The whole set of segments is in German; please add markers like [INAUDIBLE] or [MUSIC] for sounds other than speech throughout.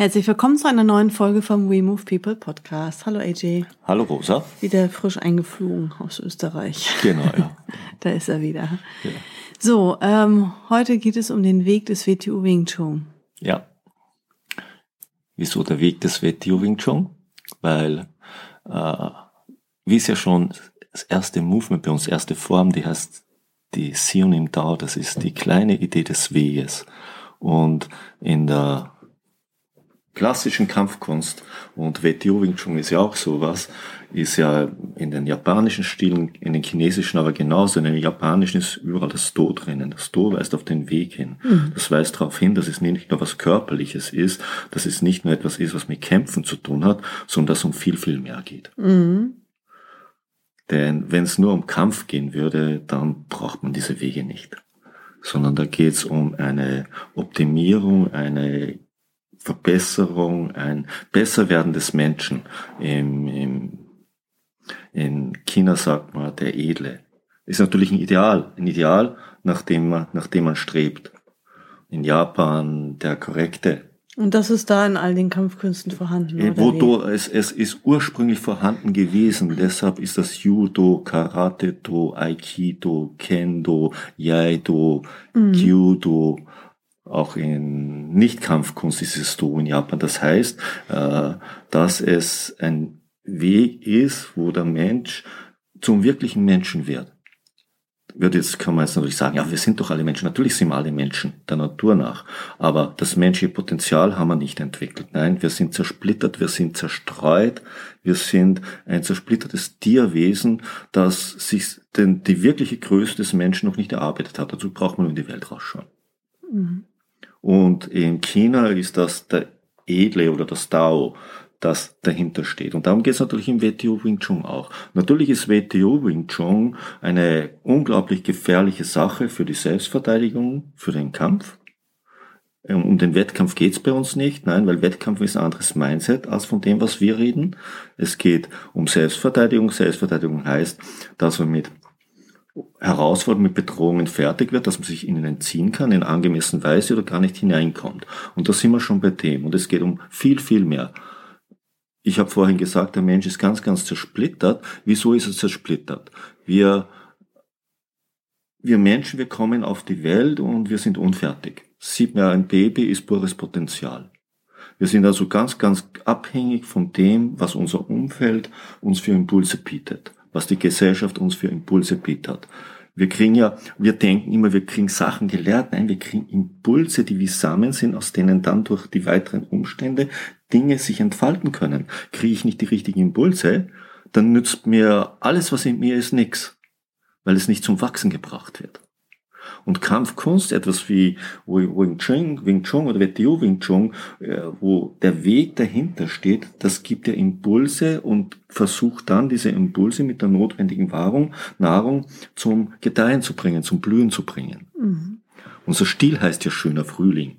Herzlich willkommen zu einer neuen Folge vom We Move People Podcast. Hallo AJ. Hallo Rosa. Wieder frisch eingeflogen aus Österreich. Genau, ja. [LAUGHS] da ist er wieder. Ja. So, ähm, heute geht es um den Weg des WTU Wing Chun. Ja. Wieso der Weg des WTU Wing Chun? Weil, äh, wie es ja schon das erste Movement bei uns, erste Form, die heißt die Sion im Tao, das ist die kleine Idee des Weges. Und in der klassischen Kampfkunst und WTO Wing Chun ist ja auch sowas, ist ja in den japanischen Stilen, in den chinesischen aber genauso, in den japanischen ist überall das Do drinnen. Das Do weist auf den Weg hin. Mhm. Das weist darauf hin, dass es nicht nur was Körperliches ist, dass es nicht nur etwas ist, was mit Kämpfen zu tun hat, sondern dass es um viel, viel mehr geht. Mhm. Denn wenn es nur um Kampf gehen würde, dann braucht man diese Wege nicht. Sondern da geht es um eine Optimierung, eine Verbesserung, ein Besserwerden des Menschen. Im, im, in China sagt man der Edle. Ist natürlich ein Ideal, ein Ideal, nach dem man, nach dem man strebt. In Japan der korrekte. Und das ist da in all den Kampfkünsten vorhanden. Äh, oder Wo es, es ist ursprünglich vorhanden gewesen. Deshalb ist das Judo, Karate-Do, Aikido, Kendo, Jaido, mhm. Kyudo, auch in Nicht-Kampfkunst ist es so in Japan. Das heißt, äh, dass es ein Weg ist, wo der Mensch zum wirklichen Menschen wird. Wird jetzt kann man jetzt natürlich sagen, ja, wir sind doch alle Menschen. Natürlich sind wir alle Menschen der Natur nach. Aber das menschliche Potenzial haben wir nicht entwickelt. Nein, wir sind zersplittert, wir sind zerstreut, wir sind ein zersplittertes Tierwesen, das sich denn die wirkliche Größe des Menschen noch nicht erarbeitet hat. Dazu braucht man in die Welt rausschauen. Mhm. Und in China ist das der Edle oder das Tao, das dahinter steht. Und darum geht es natürlich im WTO Wing Chun auch. Natürlich ist WTO Wing Chun eine unglaublich gefährliche Sache für die Selbstverteidigung, für den Kampf. Ähm, um den Wettkampf geht es bei uns nicht, nein, weil Wettkampf ist ein anderes Mindset als von dem, was wir reden. Es geht um Selbstverteidigung. Selbstverteidigung heißt, dass wir mit Herausforderungen mit Bedrohungen fertig wird, dass man sich ihnen entziehen kann in angemessener Weise oder gar nicht hineinkommt. Und da sind wir schon bei dem. Und es geht um viel, viel mehr. Ich habe vorhin gesagt, der Mensch ist ganz, ganz zersplittert. Wieso ist er zersplittert? Wir, wir Menschen, wir kommen auf die Welt und wir sind unfertig. Sieht man, ein Baby ist pures Potenzial. Wir sind also ganz, ganz abhängig von dem, was unser Umfeld uns für Impulse bietet was die Gesellschaft uns für Impulse bietet. Wir kriegen ja, wir denken immer, wir kriegen Sachen gelehrt. Nein, wir kriegen Impulse, die wie Samen sind, aus denen dann durch die weiteren Umstände Dinge sich entfalten können. Kriege ich nicht die richtigen Impulse, dann nützt mir alles, was in mir ist, nichts, weil es nicht zum Wachsen gebracht wird. Und Kampfkunst, etwas wie Wing Chun, Wing Chun oder WTO Wing Chun, äh, wo der Weg dahinter steht, das gibt ja Impulse und versucht dann diese Impulse mit der notwendigen Wahrung, Nahrung zum Gedeihen zu bringen, zum Blühen zu bringen. Mhm. Unser Stil heißt ja schöner Frühling.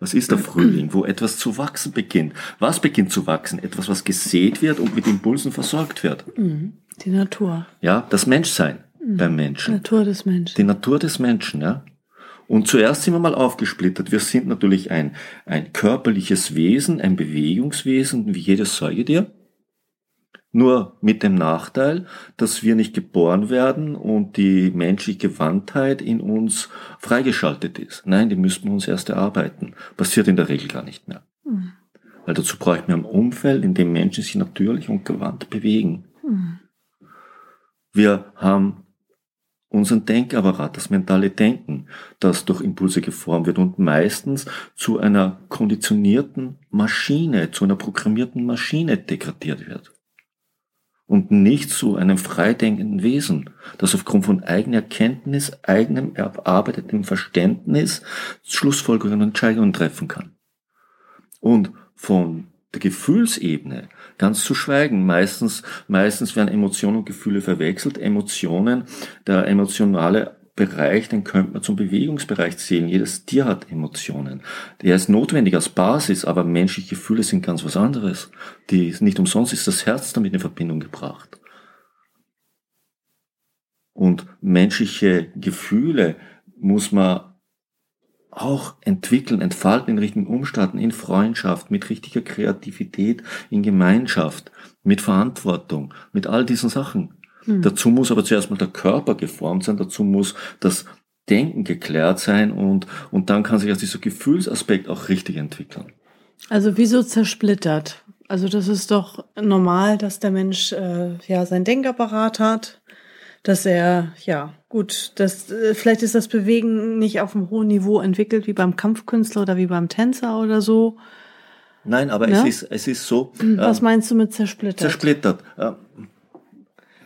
Was ist der Frühling, wo etwas zu wachsen beginnt? Was beginnt zu wachsen? Etwas, was gesät wird und mit Impulsen versorgt wird. Mhm. Die Natur. Ja, das Menschsein beim Menschen. Natur des Menschen. Die Natur des Menschen, ja. Und zuerst sind wir mal aufgesplittert. Wir sind natürlich ein, ein körperliches Wesen, ein Bewegungswesen, wie jedes Säugetier. Nur mit dem Nachteil, dass wir nicht geboren werden und die menschliche Gewandtheit in uns freigeschaltet ist. Nein, die müssten wir uns erst erarbeiten. Passiert in der Regel gar nicht mehr. Mhm. Weil dazu bräuchten wir ein Umfeld, in dem Menschen sich natürlich und gewandt bewegen. Mhm. Wir haben unseren Denkapparat, das mentale Denken, das durch Impulse geformt wird und meistens zu einer konditionierten Maschine, zu einer programmierten Maschine degradiert wird. Und nicht zu einem freidenkenden Wesen, das aufgrund von eigener Erkenntnis, eigenem erarbeitetem Verständnis Schlussfolgerungen und Entscheidungen treffen kann. Und von der Gefühlsebene ganz zu schweigen. Meistens, meistens werden Emotionen und Gefühle verwechselt. Emotionen, der emotionale Bereich, den könnte man zum Bewegungsbereich zählen. Jedes Tier hat Emotionen. Der ist notwendig als Basis, aber menschliche Gefühle sind ganz was anderes. Die, nicht umsonst ist das Herz damit in Verbindung gebracht. Und menschliche Gefühle muss man auch entwickeln, entfalten in richtigen Umständen, in Freundschaft, mit richtiger Kreativität, in Gemeinschaft, mit Verantwortung, mit all diesen Sachen. Mhm. Dazu muss aber zuerst mal der Körper geformt sein, dazu muss das Denken geklärt sein und, und dann kann sich aus dieser Gefühlsaspekt auch richtig entwickeln. Also wieso zersplittert? Also das ist doch normal, dass der Mensch äh, ja sein Denkapparat hat, dass er ja gut, das äh, vielleicht ist das Bewegen nicht auf einem hohen Niveau entwickelt wie beim Kampfkünstler oder wie beim Tänzer oder so. Nein, aber ja? es ist es ist so. Was äh, meinst du mit zersplittert? Zersplittert. Äh,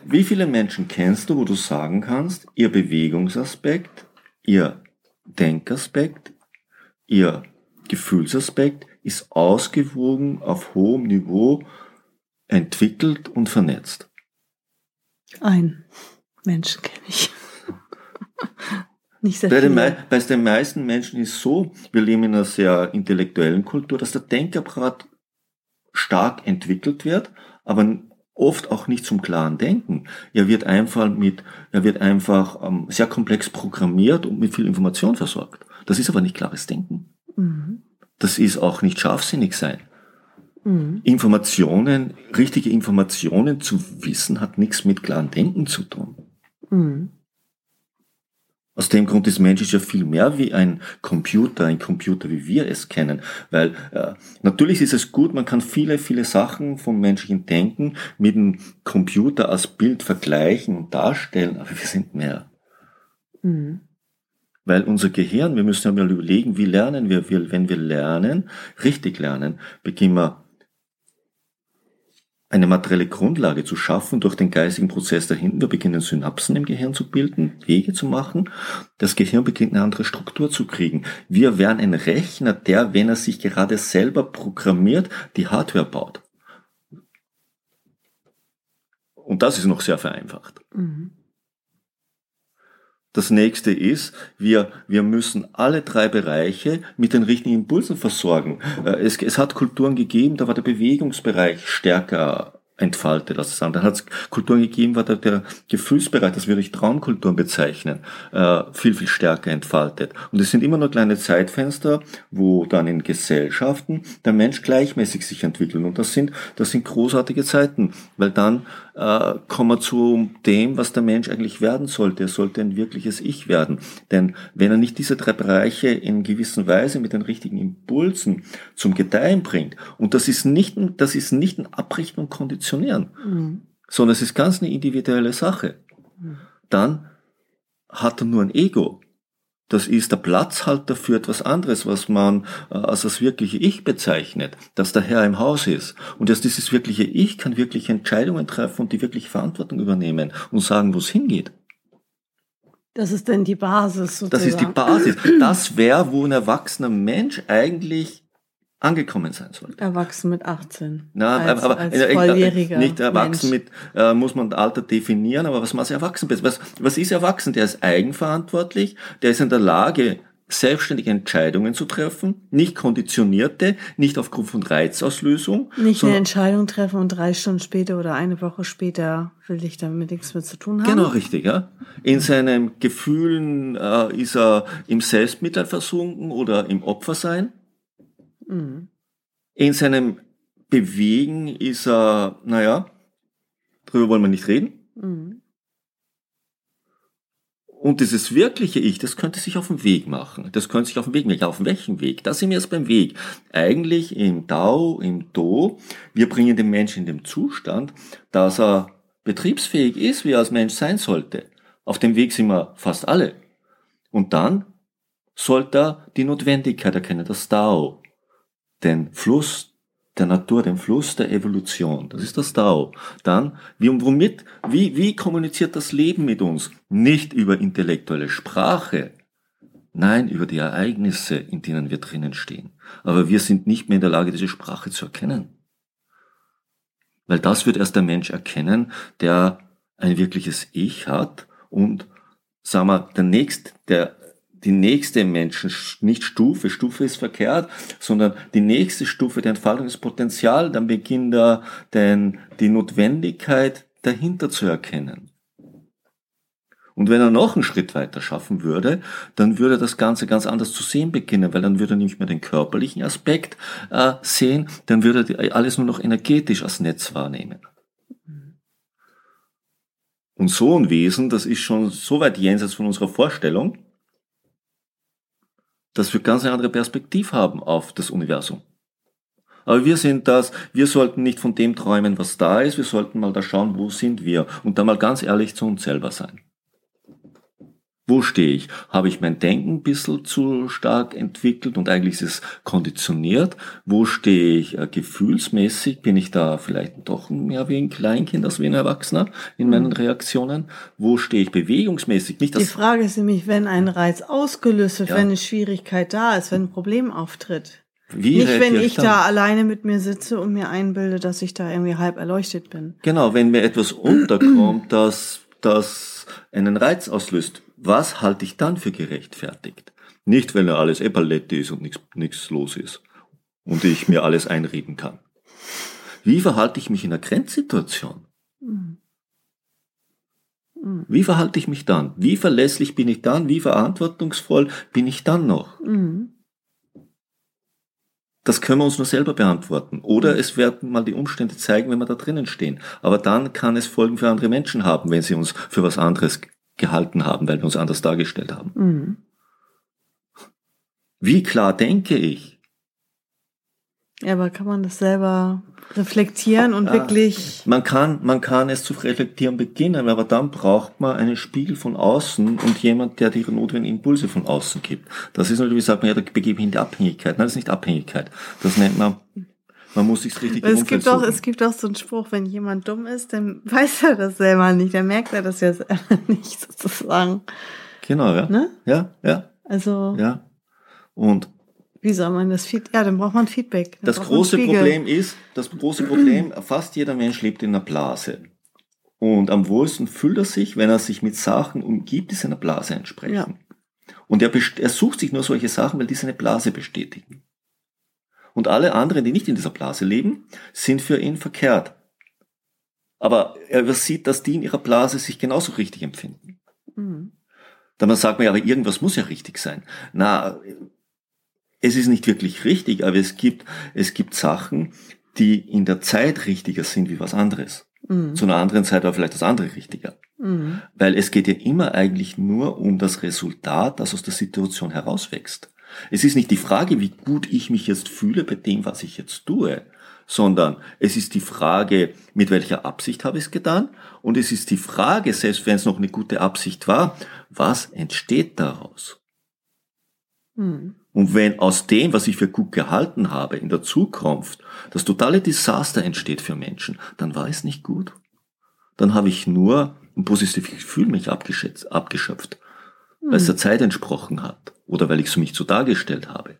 wie viele Menschen kennst du, wo du sagen kannst, ihr Bewegungsaspekt, ihr Denkaspekt, ihr Gefühlsaspekt ist ausgewogen auf hohem Niveau entwickelt und vernetzt? Ein Menschen kenne ich. Nicht sehr bei, den, bei den meisten Menschen ist so, wir leben in einer sehr intellektuellen Kultur, dass der Denkapparat stark entwickelt wird, aber oft auch nicht zum klaren Denken. Er wird einfach mit, er wird einfach ähm, sehr komplex programmiert und mit viel Information versorgt. Das ist aber nicht klares Denken. Mhm. Das ist auch nicht scharfsinnig sein. Mhm. Informationen, richtige Informationen zu wissen, hat nichts mit klarem Denken zu tun. Mhm. Aus dem Grund ist Mensch ja viel mehr wie ein Computer, ein Computer, wie wir es kennen. Weil äh, natürlich ist es gut, man kann viele, viele Sachen vom menschlichen Denken mit dem Computer als Bild vergleichen und darstellen, aber wir sind mehr. Mhm. Weil unser Gehirn, wir müssen ja mal überlegen, wie lernen wir, wenn wir lernen, richtig lernen, beginnen wir eine materielle Grundlage zu schaffen durch den geistigen Prozess dahinten. Wir beginnen Synapsen im Gehirn zu bilden, Wege zu machen. Das Gehirn beginnt eine andere Struktur zu kriegen. Wir wären ein Rechner, der, wenn er sich gerade selber programmiert, die Hardware baut. Und das ist noch sehr vereinfacht. Mhm. Das nächste ist, wir, wir müssen alle drei Bereiche mit den richtigen Impulsen versorgen. Äh, es, es hat Kulturen gegeben, da war der Bewegungsbereich stärker entfaltet als das andere. Dann hat es Kulturen gegeben, war der, der Gefühlsbereich, das würde ich Traumkulturen bezeichnen, äh, viel, viel stärker entfaltet. Und es sind immer nur kleine Zeitfenster, wo dann in Gesellschaften der Mensch gleichmäßig sich entwickelt. Und das sind, das sind großartige Zeiten, weil dann äh, kommen wir zu dem, was der Mensch eigentlich werden sollte. Er sollte ein wirkliches Ich werden. Denn wenn er nicht diese drei Bereiche in gewisser Weise mit den richtigen Impulsen zum Gedeihen bringt, und das ist nicht, das ist nicht ein Abrichten und Konditionieren, mhm. sondern es ist ganz eine individuelle Sache, mhm. dann hat er nur ein Ego. Das ist der Platzhalter für etwas anderes, was man äh, als das wirkliche Ich bezeichnet, dass der Herr im Haus ist. Und dass dieses wirkliche Ich kann wirklich Entscheidungen treffen und die wirkliche Verantwortung übernehmen und sagen, wo es hingeht. Das ist denn die Basis sozusagen. Das ist die Basis. [CLEARS THROAT] Das wäre, wo ein erwachsener Mensch eigentlich angekommen sein sollte. Erwachsen mit 18. Na, als, aber als volljähriger nicht erwachsen Mensch. mit äh, muss man Alter definieren, aber was man als erwachsen ist. Was, was ist erwachsen? Der ist eigenverantwortlich, der ist in der Lage, selbstständige Entscheidungen zu treffen, nicht konditionierte, nicht aufgrund von Reizauslösung. Nicht eine Entscheidung treffen und drei Stunden später oder eine Woche später will ich damit nichts mehr zu tun haben. Genau, richtig, ja. In seinen Gefühlen äh, ist er im Selbstmitleid versunken oder im Opfersein. Mhm. In seinem Bewegen ist er, naja, darüber wollen wir nicht reden. Mhm. Und dieses wirkliche Ich, das könnte sich auf den Weg machen. Das könnte sich auf den Weg machen. Auf welchen Weg? Da sind wir jetzt beim Weg. Eigentlich im Dao, im Do, wir bringen den Menschen in den Zustand, dass er betriebsfähig ist, wie er als Mensch sein sollte. Auf dem Weg sind wir fast alle. Und dann sollte er die Notwendigkeit erkennen, das Dao den Fluss der Natur, den Fluss der Evolution. Das ist das Tao. Dann, wie und womit, wie, wie kommuniziert das Leben mit uns? Nicht über intellektuelle Sprache, nein, über die Ereignisse, in denen wir drinnen stehen. Aber wir sind nicht mehr in der Lage, diese Sprache zu erkennen. Weil das wird erst der Mensch erkennen, der ein wirkliches Ich hat und, sagen wir, der nächste, der, die nächste Menschen, nicht Stufe, Stufe ist verkehrt, sondern die nächste Stufe der Entfaltung des Potenzial, dann beginnt er denn die Notwendigkeit dahinter zu erkennen. Und wenn er noch einen Schritt weiter schaffen würde, dann würde das Ganze ganz anders zu sehen beginnen, weil dann würde er nicht mehr den körperlichen Aspekt äh, sehen, dann würde er alles nur noch energetisch als Netz wahrnehmen. Und so ein Wesen, das ist schon so weit jenseits von unserer Vorstellung, dass wir ganz eine andere Perspektive haben auf das Universum. Aber wir sind das, wir sollten nicht von dem träumen, was da ist, wir sollten mal da schauen, wo sind wir und dann mal ganz ehrlich zu uns selber sein. Wo stehe ich? Habe ich mein Denken ein bisschen zu stark entwickelt und eigentlich ist es konditioniert? Wo stehe ich äh, gefühlsmäßig? Bin ich da vielleicht doch mehr wie ein Kleinkind als wie ein Erwachsener in meinen mhm. Reaktionen? Wo stehe ich bewegungsmäßig? Nicht, Die Frage ist nämlich, wenn ein Reiz ausgelöst wird, ja. wenn eine Schwierigkeit da ist, wenn ein Problem auftritt. Wie Nicht, wenn ich da alleine mit mir sitze und mir einbilde, dass ich da irgendwie halb erleuchtet bin. Genau, wenn mir etwas [CLEARS THROAT] unterkommt, das, das einen Reiz auslöst was halte ich dann für gerechtfertigt? Nicht, wenn er alles Epaletti ist und nichts los ist und ich mir alles einreden kann. Wie verhalte ich mich in einer Grenzsituation? Wie verhalte ich mich dann? Wie verlässlich bin ich dann? Wie verantwortungsvoll bin ich dann noch? Das können wir uns nur selber beantworten. Oder es werden mal die Umstände zeigen, wenn wir da drinnen stehen. Aber dann kann es Folgen für andere Menschen haben, wenn sie uns für was anderes gehalten haben, weil wir uns anders dargestellt haben. Mhm. Wie klar denke ich? Ja, aber kann man das selber reflektieren und ja, wirklich. Man kann, man kann es zu reflektieren beginnen, aber dann braucht man einen Spiegel von außen und jemand, der die notwendigen Impulse von außen gibt. Das ist natürlich, sagt man ja, da begebe ich in die Abhängigkeit. Nein, das ist nicht Abhängigkeit. Das nennt man man muss sich richtig es gibt auch, Es gibt auch so einen Spruch, wenn jemand dumm ist, dann [LAUGHS] weiß er das selber nicht. Dann merkt er das ja selber [LAUGHS] nicht sozusagen. Genau, ja. Ne? Ja, ja. Also. Ja. Und. Wie soll man das Feedback? Ja, dann braucht man Feedback. Dann das große Problem ist, das große Problem, fast jeder Mensch lebt in einer Blase. Und am wohlsten fühlt er sich, wenn er sich mit Sachen umgibt, die seiner Blase entsprechen. Ja. Und er, er sucht sich nur solche Sachen, weil die seine Blase bestätigen und alle anderen, die nicht in dieser Blase leben, sind für ihn verkehrt. Aber er übersieht, dass die in ihrer Blase sich genauso richtig empfinden. Mhm. Dann sagt man ja, aber irgendwas muss ja richtig sein. Na, es ist nicht wirklich richtig, aber es gibt, es gibt Sachen, die in der Zeit richtiger sind wie was anderes. Mhm. Zu einer anderen Zeit war vielleicht das andere richtiger. Mhm. Weil es geht ja immer eigentlich nur um das Resultat, das aus der Situation herauswächst. Es ist nicht die Frage, wie gut ich mich jetzt fühle bei dem, was ich jetzt tue, sondern es ist die Frage, mit welcher Absicht habe ich es getan und es ist die Frage, selbst wenn es noch eine gute Absicht war, was entsteht daraus? Hm. Und wenn aus dem, was ich für gut gehalten habe, in der Zukunft das totale Desaster entsteht für Menschen, dann war es nicht gut. Dann habe ich nur ein positives Gefühl mich abgeschöpft, weil es hm. der Zeit entsprochen hat oder weil ich es mich so dargestellt habe.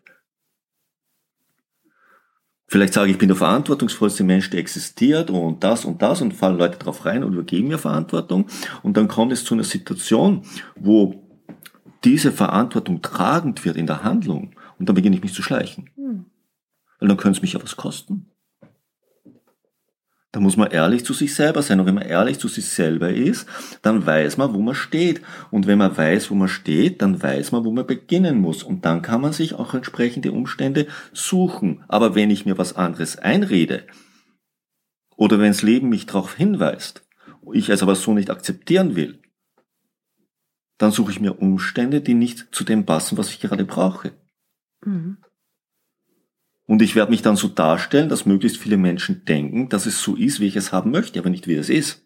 Vielleicht sage ich, ich bin der verantwortungsvollste Mensch, der existiert und das und das und fallen Leute drauf rein und übergeben mir Verantwortung und dann kommt es zu einer Situation, wo diese Verantwortung tragend wird in der Handlung und dann beginne ich mich zu schleichen. Hm. Weil dann könnte es mich ja was kosten. Da muss man ehrlich zu sich selber sein. Und wenn man ehrlich zu sich selber ist, dann weiß man, wo man steht. Und wenn man weiß, wo man steht, dann weiß man, wo man beginnen muss. Und dann kann man sich auch entsprechende Umstände suchen. Aber wenn ich mir was anderes einrede, oder wenn das Leben mich darauf hinweist, ich es aber so nicht akzeptieren will, dann suche ich mir Umstände, die nicht zu dem passen, was ich gerade brauche. Mhm. Und ich werde mich dann so darstellen, dass möglichst viele Menschen denken, dass es so ist, wie ich es haben möchte, aber nicht wie es ist.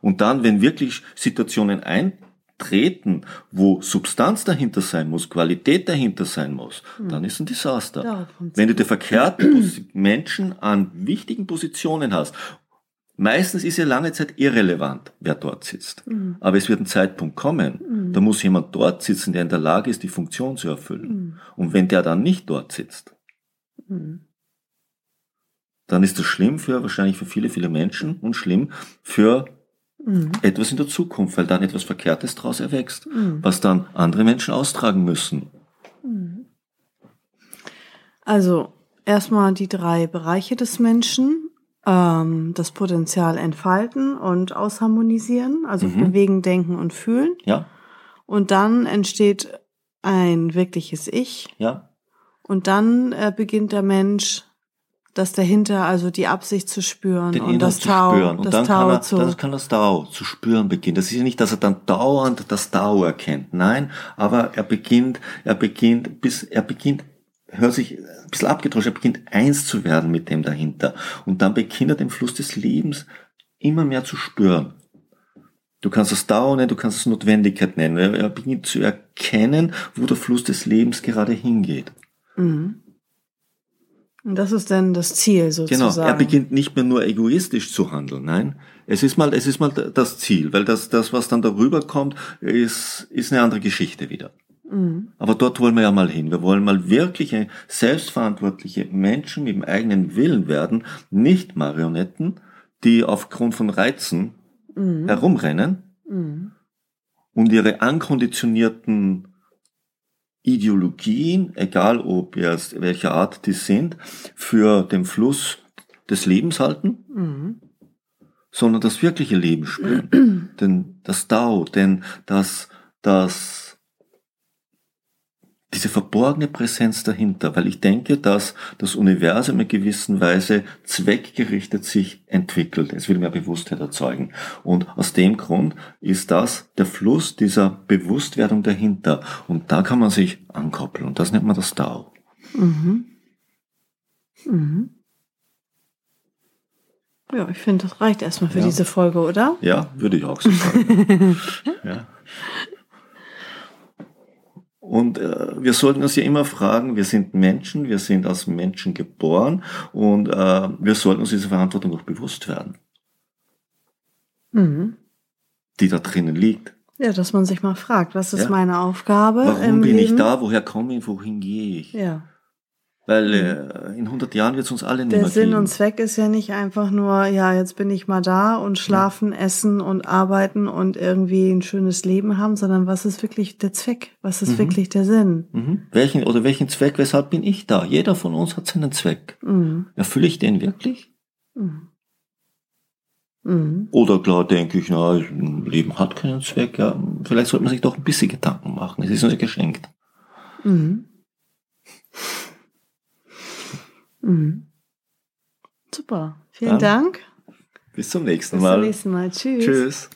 Und dann, wenn wirklich Situationen eintreten, wo Substanz dahinter sein muss, Qualität dahinter sein muss, hm. dann ist ein Desaster. Ja, wenn du die verkehrten Menschen an wichtigen Positionen hast, meistens ist ja lange Zeit irrelevant, wer dort sitzt. Mhm. Aber es wird ein Zeitpunkt kommen, mhm. da muss jemand dort sitzen, der in der Lage ist, die Funktion zu erfüllen. Mhm. Und wenn der dann nicht dort sitzt, Mhm. dann ist das schlimm für wahrscheinlich für viele, viele Menschen und schlimm für Mhm. etwas in der Zukunft, weil dann etwas Verkehrtes daraus erwächst, Mhm. was dann andere Menschen austragen müssen. Also erstmal die drei Bereiche des Menschen. Ähm, das Potenzial entfalten und ausharmonisieren, also Mhm. bewegen, denken und fühlen. Ja, Und dann entsteht ein wirkliches Ich. ja, Und dann äh, beginnt der Mensch, das dahinter, also die Absicht zu spüren den und das zu Tau, spüren. Und das dann Tau kann, er, zu. dann kann das Tao zu spüren beginnen. Das ist ja nicht, dass er dann dauernd das Tao erkennt. Nein, aber er beginnt, er beginnt, bis er beginnt, hört sich ein bisschen abgetauscht, er beginnt eins zu werden mit dem dahinter. Und dann beginnt er den Fluss des Lebens immer mehr zu spüren. Du kannst das Dauer nennen, du kannst es Notwendigkeit nennen. Er beginnt zu erkennen, wo der Fluss des Lebens gerade hingeht. Mhm. Und das ist dann das Ziel sozusagen. Genau, er beginnt nicht mehr nur egoistisch zu handeln, nein. Es ist mal, es ist mal das Ziel, weil das, das, was dann darüber kommt, ist, ist eine andere Geschichte wieder. Mhm. Aber dort wollen wir ja mal hin. Wir wollen mal wirkliche, selbstverantwortliche Menschen mit dem eigenen Willen werden, nicht Marionetten, die aufgrund von Reizen Mhm. herumrennen Mhm. und ihre ankonditionierten Ideologien, egal ob jetzt welcher Art die sind, für den Fluss des Lebens halten, Mhm. sondern das wirkliche Leben spüren. denn das Tao, denn das, das, diese verborgene Präsenz dahinter, weil ich denke, dass das Universum in gewisser Weise zweckgerichtet sich entwickelt. Es will mehr Bewusstheit erzeugen. Und aus dem Grund ist das der Fluss dieser Bewusstwerdung dahinter. Und da kann man sich ankoppeln. Und das nennt man das Tao. Mhm. Mhm. Ja, ich finde, das reicht erstmal für Ja. diese Folge, oder? Ja, würde ich auch so sagen. [LAUGHS] ja. Und äh, wir sollten uns ja immer fragen, wir sind Menschen, wir sind als Menschen geboren und äh, wir sollten uns dieser Verantwortung auch bewusst werden, Mhm. die da drinnen liegt. Ja, dass man sich mal fragt, was ist Ja. meine Aufgabe Warum bin Leben? ich da, woher komme ich, wohin gehe ich? Ja. Weil äh, in 100 Jahren wird es uns alle nicht Der mehr Sinn geben. und Zweck ist ja nicht einfach nur, ja, jetzt bin ich mal da und schlafen, essen und arbeiten und irgendwie ein schönes Leben haben, sondern was ist wirklich der Zweck? Was ist Mhm. wirklich der Sinn? Mhm. Welchen oder welchen Zweck, weshalb bin ich da? Jeder von uns hat seinen Zweck. Mhm. Erfülle ich den wirklich? Mhm. Mhm. Oder klar denke ich, na, Leben hat keinen Zweck. Ja, vielleicht sollte man sich doch ein bisschen Gedanken machen. Es ist uns geschenkt. Mhm. Super. Vielen Dann Dank. Bis zum nächsten Bis zum Mal. nächsten Mal. Tschüss. Tschüss.